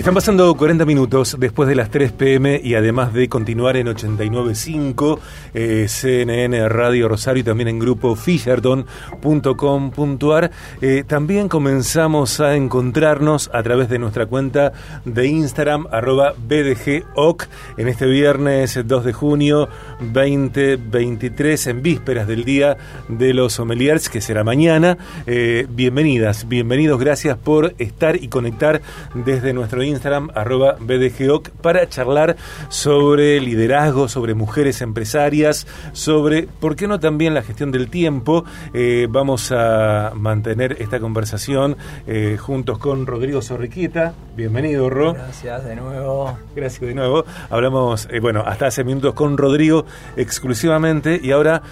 Están pasando 40 minutos después de las 3 pm y además de continuar en 89.5, eh, CNN Radio Rosario y también en grupo fisherton.com.ar, eh, también comenzamos a encontrarnos a través de nuestra cuenta de Instagram, arroba BDGOC, en este viernes 2 de junio 2023, en vísperas del Día de los Sommeliers, que será mañana. Eh, bienvenidas, bienvenidos, gracias por estar y conectar desde nuestro Instagram, arroba BDGOC, para charlar sobre liderazgo, sobre mujeres empresarias, sobre, ¿por qué no también la gestión del tiempo? Eh, vamos a mantener esta conversación eh, juntos con Rodrigo Sorriquieta. Bienvenido, Ro. Gracias de nuevo. Gracias de nuevo. Hablamos, eh, bueno, hasta hace minutos con Rodrigo exclusivamente y ahora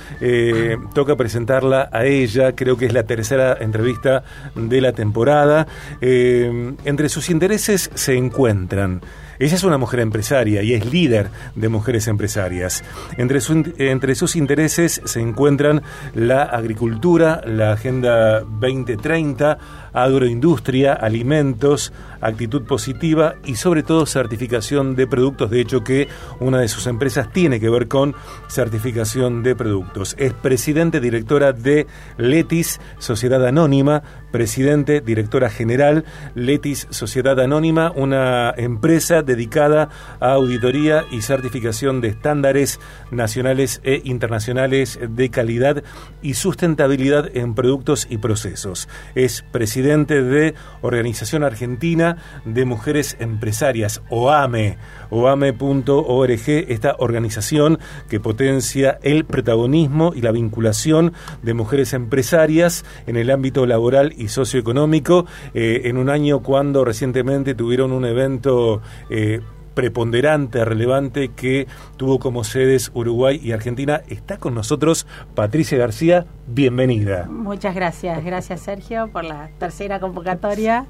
toca presentarla a ella. Creo que es la tercera entrevista de la temporada. entre sus intereses se encuentran. Ella es una mujer empresaria y es líder de mujeres empresarias. Entre, entre sus intereses se encuentran la agricultura, la Agenda 2030, agroindustria, alimentos, actitud positiva y sobre todo certificación de productos. De hecho que una de sus empresas tiene que ver con certificación de productos. Es presidente directora de Letis, Sociedad Anónima, presidente directora general Letis, Sociedad Anónima, una empresa dedicada a auditoría y certificación de estándares nacionales e internacionales de calidad y sustentabilidad en productos y procesos. Es presidente de Organización Argentina de Mujeres Empresarias, OAME, oame.org, esta organización que potencia el protagonismo y la vinculación de mujeres empresarias en el ámbito laboral y socioeconómico, eh, en un año cuando recientemente tuvieron un evento eh, preponderante, relevante que tuvo como sedes Uruguay y Argentina. Está con nosotros Patricia García, bienvenida. Muchas gracias, gracias Sergio por la tercera convocatoria.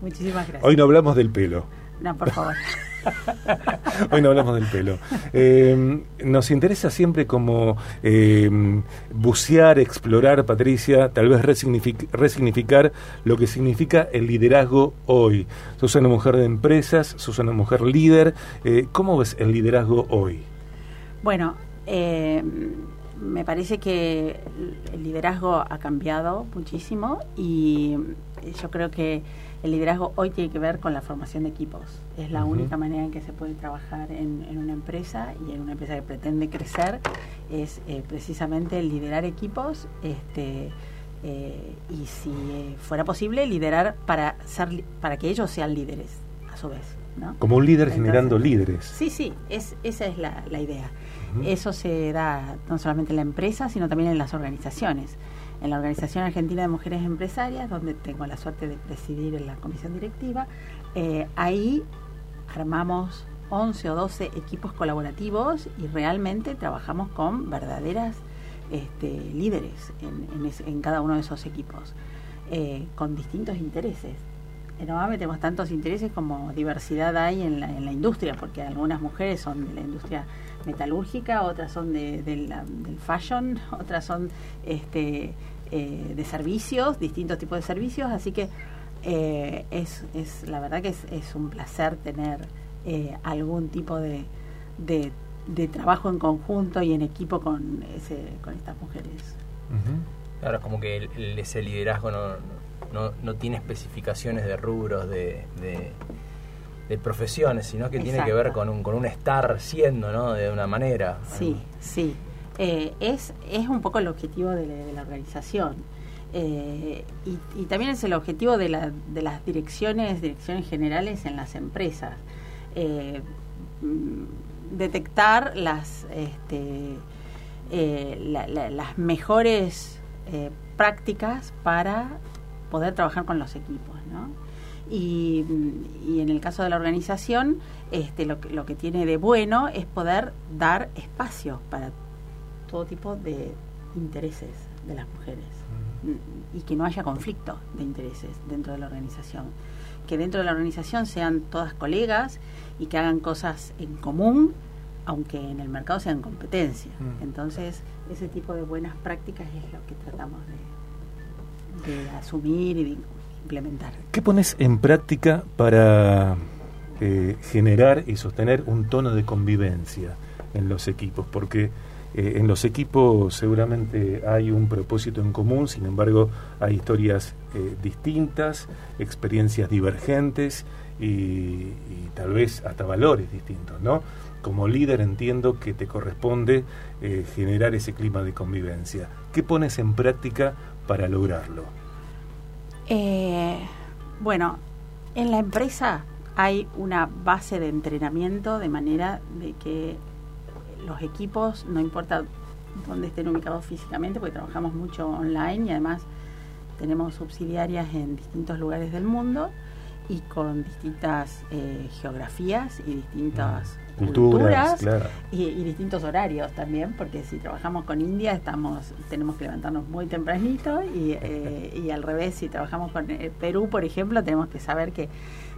Muchísimas gracias. Hoy no hablamos del pelo. No, por favor. Hoy no hablamos del pelo. Eh, nos interesa siempre como eh, bucear, explorar, Patricia, tal vez resignificar lo que significa el liderazgo hoy. Sos una mujer de empresas, sos una mujer líder. Eh, ¿Cómo ves el liderazgo hoy? Bueno, me parece que el liderazgo ha cambiado muchísimo y yo creo que el liderazgo hoy tiene que ver con la formación de equipos. Es la única manera en que se puede trabajar en, una empresa y en una empresa que pretende crecer es eh, precisamente liderar equipos este, eh, y si fuera posible liderar para ser para que ellos sean líderes a su vez. Como un líder generando líderes. Sí, sí, es, esa es la, idea. Eso se da no solamente en la empresa, sino también en las organizaciones en la Organización Argentina de Mujeres Empresarias, donde tengo la suerte de presidir en la comisión directiva. Eh, ahí armamos 11 o 12 equipos colaborativos y realmente trabajamos con verdaderas este, líderes en, cada uno de esos equipos, eh, con distintos intereses. En OAME tenemos tantos intereses como diversidad hay en la, en la industria, porque algunas mujeres son de la industria metalúrgica, otras son de, del fashion, otras son este, eh, de servicios, distintos tipos de servicios, así que eh, es, es, la verdad que es, es un placer tener eh, algún tipo de, de, trabajo en conjunto y en equipo con, ese, con estas mujeres. Claro, es como que ese liderazgo no, no, no, tiene especificaciones de rubros, de de profesiones, sino que tiene que ver con un, con un estar siendo, ¿no? De una manera. Sí, sí. Eh, es, es un poco el objetivo de la, organización. Eh, y, también es el objetivo de, la, de las direcciones, direcciones generales en las empresas. Eh, detectar las, este, las mejores prácticas para poder trabajar con los equipos, ¿no? Y, en el caso de la organización, este, lo, que, lo que tiene de bueno es poder dar espacio para todo tipo de intereses de las mujeres y que no haya conflicto de intereses dentro de la organización. Que dentro de la organización sean todas colegas y que hagan cosas en común, aunque en el mercado sean competencia. Entonces, ese tipo de buenas prácticas es lo que tratamos de, de asumir y de implementar. ¿Qué pones en práctica para eh, generar y sostener un tono de convivencia en los equipos, porque eh, en los equipos seguramente hay un propósito en común, sin embargo hay historias distintas, experiencias divergentes y, y, tal vez hasta valores distintos, ¿no? Como líder entiendo que te corresponde generar ese clima de convivencia. ¿Qué pones en práctica para lograrlo? Eh, bueno, en la empresa hay una base de entrenamiento de manera de que los equipos, no importa dónde estén ubicados físicamente, porque trabajamos mucho online y además tenemos subsidiarias en distintos lugares del mundo y con distintas eh, geografías y distintas culturas, y, distintos horarios también, porque si trabajamos con India estamos tenemos que levantarnos muy tempranito y, eh, y al revés, si trabajamos con eh, Perú, por ejemplo, tenemos que saber que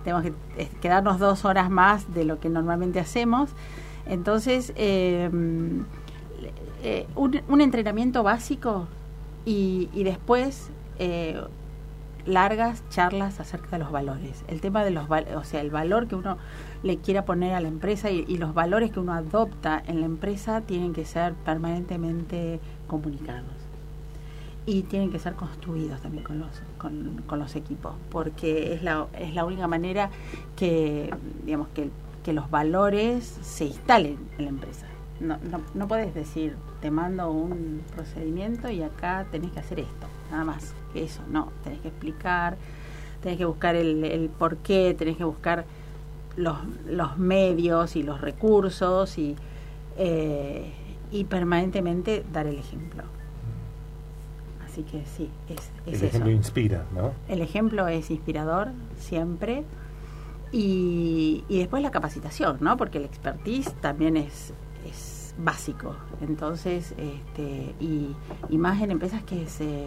tenemos que quedarnos dos horas más de lo que normalmente hacemos. Entonces, un, un, entrenamiento básico y, y después largas charlas acerca de los valores. El tema de los o sea, el valor que uno le quiera poner a la empresa y, los valores que uno adopta en la empresa tienen que ser permanentemente comunicados. Y tienen que ser construidos también con los, con, con los equipos, porque es la, es la única manera que, digamos, que, que los valores se instalen en la empresa. No, no, no puedes decir, te mando un procedimiento y acá tenés que hacer esto, nada más que eso, no, tenés que explicar, tenés que buscar el, el por qué, tenés que buscar los, los medios y los recursos y, eh, y permanentemente dar el ejemplo. Así que sí, es, es el ejemplo inspira, ¿no? El ejemplo es inspirador siempre. Y, y después la capacitación, ¿no? Porque el expertise también es, es básico. Entonces, este, y, y más en empresas que se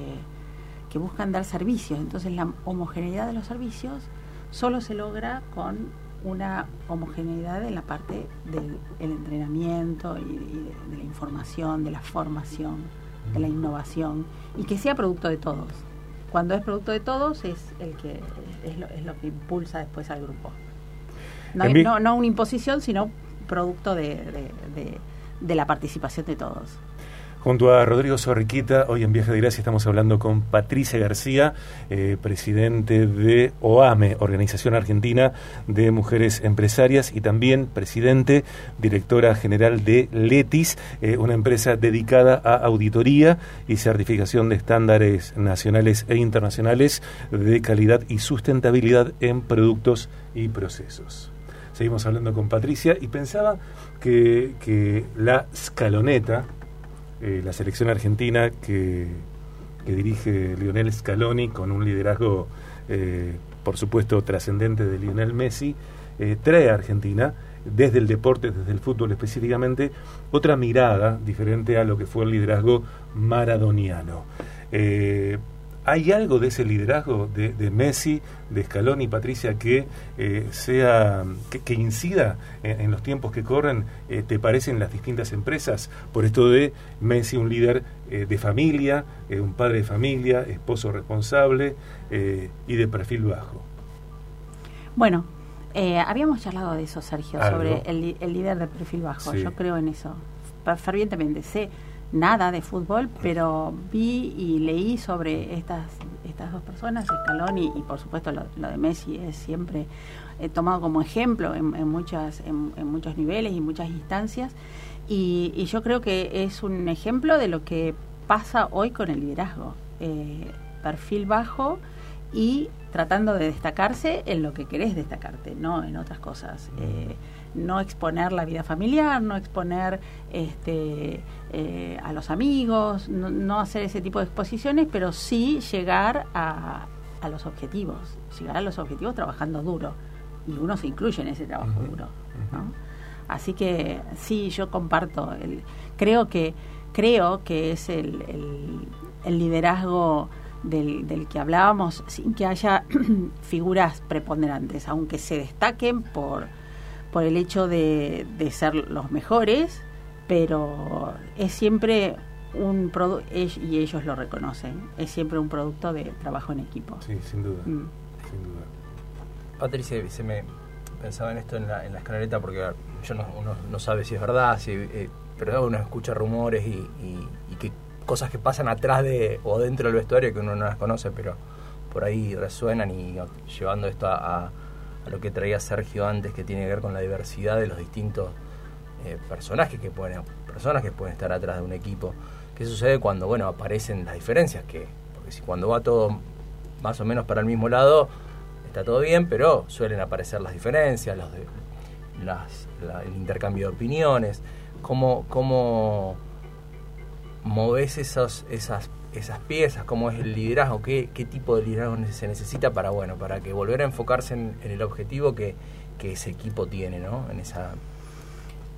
que buscan dar servicios. Entonces la homogeneidad de los servicios solo se logra con una homogeneidad en la parte del entrenamiento y, de, la información, de la formación, de la innovación y que sea producto de todos. Cuando es producto de todos es el que es lo, es lo que impulsa después al grupo. No, no, no, una imposición, sino producto de, la participación de todos. Junto a Rodrigo Sorriquita, hoy en Viaje de Gracia estamos hablando con Patricia García, eh, presidente de OAME, Organización Argentina de Mujeres Empresarias, y también presidente, directora general de LETIS, eh, una empresa dedicada a auditoría y certificación de estándares nacionales e internacionales de calidad y sustentabilidad en productos y procesos. Seguimos hablando con Patricia y pensaba que, que la escaloneta, eh, la selección argentina que, dirige Lionel Scaloni con un liderazgo, eh, por supuesto, trascendente de Lionel Messi, eh, trae a Argentina desde el deporte, desde el fútbol específicamente, otra mirada diferente a lo que fue el liderazgo maradoniano. ¿Hay algo de ese liderazgo de, de Messi, de Scaloni y Patricia que eh, sea que, incida en, los tiempos que corren? Eh, ¿Te parecen las distintas empresas? Por esto de Messi, un líder eh, de familia, un padre de familia, esposo responsable y de perfil bajo. Bueno, habíamos charlado de eso, Sergio, sobre el, el, líder de perfil bajo. Yo creo en eso fervientemente. Sé nada de fútbol, pero vi y leí sobre estas estas dos personas, Scaloni y, por supuesto lo, de Messi es siempre he tomado como ejemplo en, muchas en, muchos niveles y muchas instancias y, yo creo que es un ejemplo de lo que pasa hoy con el liderazgo eh, perfil bajo y tratando de destacarse en lo que querés destacarte, no en otras cosas. Eh, no exponer la vida familiar, no exponer este, eh, a los amigos, no, hacer ese tipo de exposiciones, pero sí llegar a, a, los objetivos, llegar a los objetivos trabajando duro. Y uno se incluye en ese trabajo duro. Así que sí, yo comparto. El, creo que creo que es el, el, liderazgo del, del, que hablábamos sin que haya figuras preponderantes, aunque se destaquen por por el hecho de, de ser los mejores, pero es siempre un producto, y ellos lo reconocen, es siempre un producto de trabajo en equipo. Sí, sin duda. Mm. Sin duda. Patricia, se me pensaba en esto en la, en la porque yo no, uno no sabe si es verdad, si, eh, pero uno escucha rumores y, que cosas que pasan atrás de o dentro del vestuario que uno no las conoce, pero por ahí resuenan y llevando esto a, a lo que traía Sergio antes, que tiene que ver con la diversidad de los distintos eh, personajes que pueden, personas que pueden estar atrás de un equipo. ¿Qué sucede cuando, bueno, aparecen las diferencias? Que, porque si cuando va todo más o menos para el mismo lado, está todo bien, pero suelen aparecer las diferencias, los el intercambio de opiniones, cómo, cómo moves esos, esas, esas piezas, cómo es el liderazgo, qué, qué tipo de liderazgo se necesita para, bueno, para que volver a enfocarse en, el objetivo que, que, ese equipo tiene, ¿no? En esa...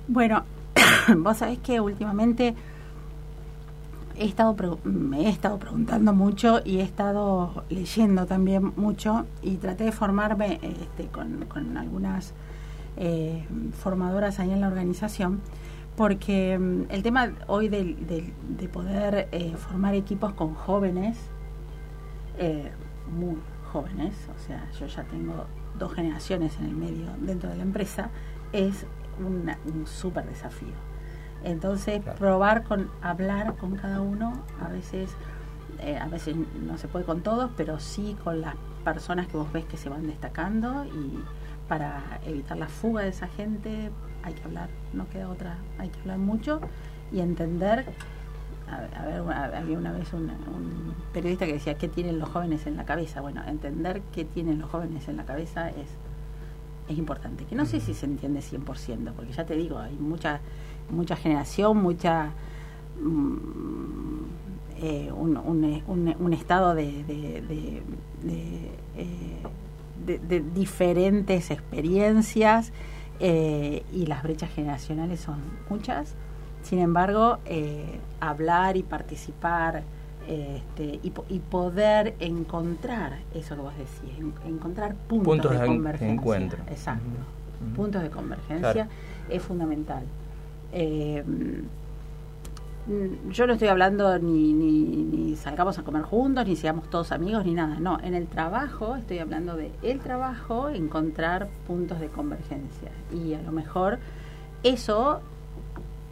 Bueno, vos sabés que últimamente he estado me he estado preguntando mucho y he estado leyendo también mucho y traté de formarme este, con, con, algunas eh, formadoras ahí en la organización porque mm, el tema hoy de, de, poder eh, formar equipos con jóvenes eh, muy jóvenes o sea yo ya tengo dos generaciones en el medio dentro de la empresa es un súper desafío. Entonces, probar con hablar con cada uno, a veces, eh, a veces no se puede con todos, pero sí con las personas que vos ves que se van destacando y para evitar la fuga de esa gente hay que hablar, no queda otra, hay que hablar mucho y entender. A, ver, había una vez un, periodista que decía, ¿qué tienen los jóvenes en la cabeza? Bueno, entender qué tienen los jóvenes en la cabeza es, es importante. Que no sé si se entiende 100%, porque ya te digo, hay mucha mucha generación, mucha mm, eh, un, un, un, estado de, de, eh, diferentes experiencias eh, y las brechas generacionales son muchas. Sin embargo, hablar y participar este, y, poder encontrar eso que vos decís, encontrar puntos, de, convergencia. encuentro. Exacto. Puntos de convergencia es fundamental. Eh, yo no estoy hablando ni, ni, salgamos a comer juntos, ni seamos todos amigos, ni nada. No, en el trabajo estoy hablando de el trabajo, encontrar puntos de convergencia. Y a lo mejor eso,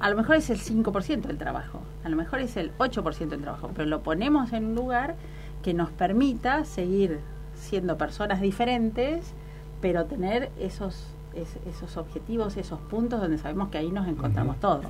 a lo mejor es el 5% del trabajo, a lo mejor es el 8% del trabajo, pero lo ponemos en un lugar que nos permita seguir siendo personas diferentes, pero tener esos esos objetivos, esos puntos donde sabemos que ahí nos encontramos todos.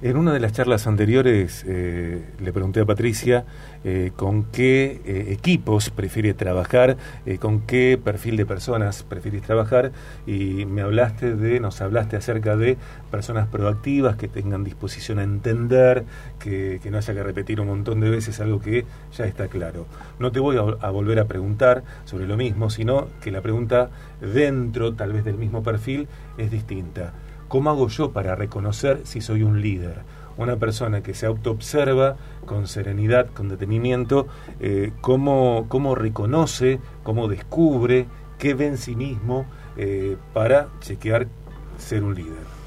En una de las charlas anteriores eh, le pregunté a Patricia eh, con qué eh, equipos prefiere trabajar, con qué perfil de personas prefieres trabajar y me hablaste de, nos hablaste acerca de personas proactivas que tengan disposición a entender, que, no haya que repetir un montón de veces algo que ya está claro. No te voy a volver a preguntar sobre lo mismo, sino que la pregunta dentro tal vez del mismo perfil es distinta. ¿Cómo hago yo para reconocer si soy un líder? Una persona que se autoobserva con serenidad, con detenimiento, eh, cómo, reconoce, cómo descubre, qué ve en sí mismo eh, para chequear ser un líder.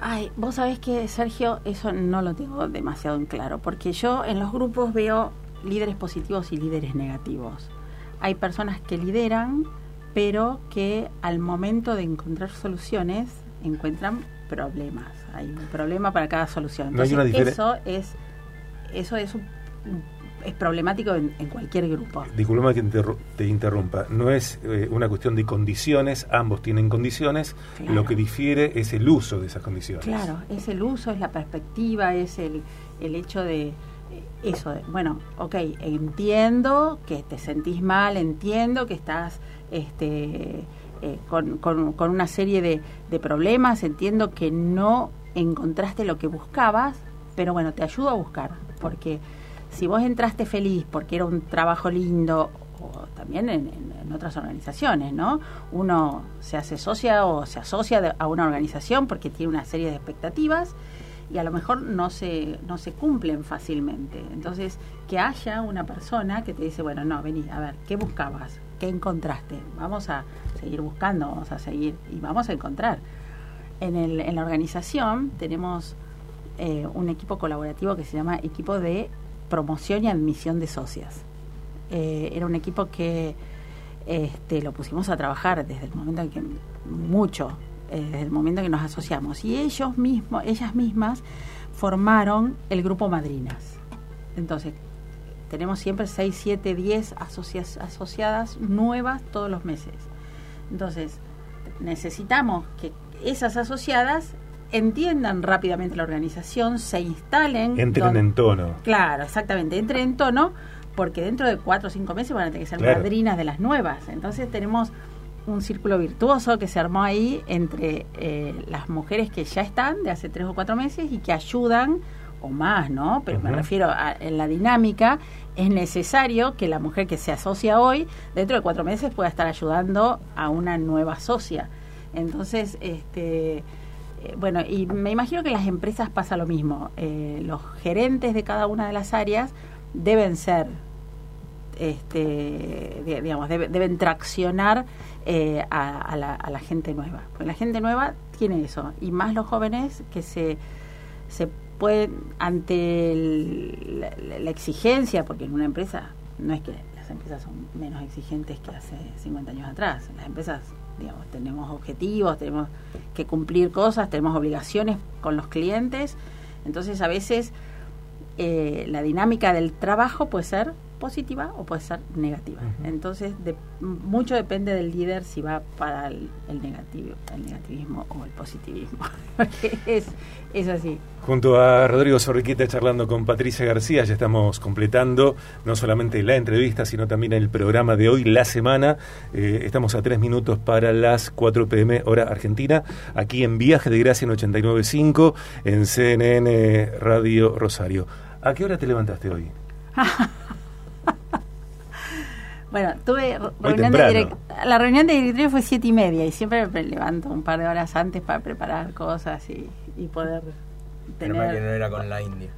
Ay, vos sabés que, Sergio, eso no lo tengo demasiado en claro, porque yo en los grupos veo líderes positivos y líderes negativos. Hay personas que lideran, pero que al momento de encontrar soluciones encuentran problemas. Hay un problema para cada solución. Entonces, eso es eso es es problemático en, cualquier grupo. Disculpa que te interrumpa. No es eh, una cuestión de condiciones, ambos tienen condiciones, lo que difiere es el uso de esas condiciones. Claro, es el uso, es la perspectiva, es el, el hecho de eso, bueno, ok, entiendo que te sentís mal, entiendo que estás este, eh, con, con, una serie de, de, problemas, entiendo que no encontraste lo que buscabas, pero bueno, te ayudo a buscar, porque si vos entraste feliz porque era un trabajo lindo, o también en, en, otras organizaciones, ¿no? Uno se hace socia o se asocia a una organización porque tiene una serie de expectativas y a lo mejor no se, no se cumplen fácilmente. Entonces, que haya una persona que te dice, bueno, no, vení, a ver, ¿qué buscabas? ¿Qué encontraste? Vamos a seguir buscando, vamos a seguir y vamos a encontrar. En, el, en la organización tenemos eh, un equipo colaborativo que se llama Equipo de Promoción y Admisión de Socias. Eh, era un equipo que este, lo pusimos a trabajar desde el momento en que, mucho, eh, desde el momento en que nos asociamos. Y ellos mismos, ellas mismas formaron el grupo Madrinas. Entonces, tenemos siempre 6, 7, 10 asociadas nuevas todos los meses. Entonces, necesitamos que esas asociadas entiendan rápidamente la organización, se instalen. Entren en tono. Claro, exactamente, entren en tono, porque dentro de cuatro o cinco meses van a tener que ser madrinas de las nuevas. Entonces tenemos un círculo virtuoso que se armó ahí entre eh, las mujeres que ya están de hace tres o cuatro meses y que ayudan o más, ¿no? Pero me refiero a en la dinámica, es necesario que la mujer que se asocia hoy, dentro de cuatro meses, pueda estar ayudando a una nueva socia. Entonces, este, eh, bueno, y me imagino que en las empresas pasa lo mismo. Eh, los gerentes de cada una de las áreas deben ser, este, digamos, deben traccionar eh, a, la, a, la, gente nueva. Porque la gente nueva tiene eso, y más los jóvenes que se, se pueden, ante la, exigencia, porque en una empresa no es que las empresas son menos exigentes que hace 50 años atrás, las empresas, digamos, tenemos objetivos, tenemos que cumplir cosas, tenemos obligaciones con los clientes, entonces a veces eh, la dinámica del trabajo puede ser positiva o puede ser negativa. Entonces, de, mucho depende del líder si va para el, negativo, el negativismo o el positivismo. es, es así. Junto a Rodrigo Sorriquita charlando con Patricia García, ya estamos completando no solamente la entrevista, sino también el programa de hoy, la semana. Eh, estamos a tres minutos para las 4 pm hora argentina, aquí en Viaje de Gracia en 89.5, en CNN Radio Rosario. ¿A qué hora te levantaste hoy? Bueno, tuve reunión de la reunión de directorio fue siete y media y siempre me levanto un par de horas antes para preparar cosas y, poder tener. Pero que no era con la India.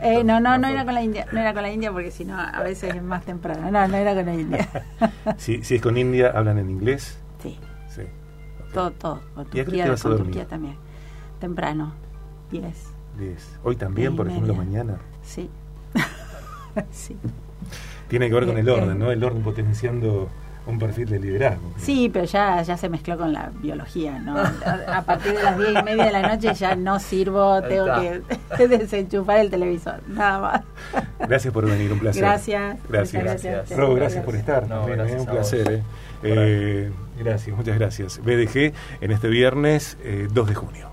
Eh, no, no, no era con la India, no era con la India porque si no a veces es más temprano. No, no era con la India. si, si es con India, ¿hablan en inglés? Sí. Sí. Todo, todo. Con Turquía, con Turquía también. Temprano, 10. 10. Hoy también, por ejemplo, mañana. Sí. sí. Tiene que ver con el orden, ¿no? El orden potenciando un perfil de liderazgo. Sí, pero ya, ya se mezcló con la biología, ¿no? A partir de las diez y media de la noche ya no sirvo, tengo que desenchufar el televisor, nada más. Gracias por venir, un placer. Gracias. Gracias. Gracias, gracias por estar. No, un placer. ¿eh? Eh, gracias, muchas gracias. BDG en este viernes 2 eh, de junio.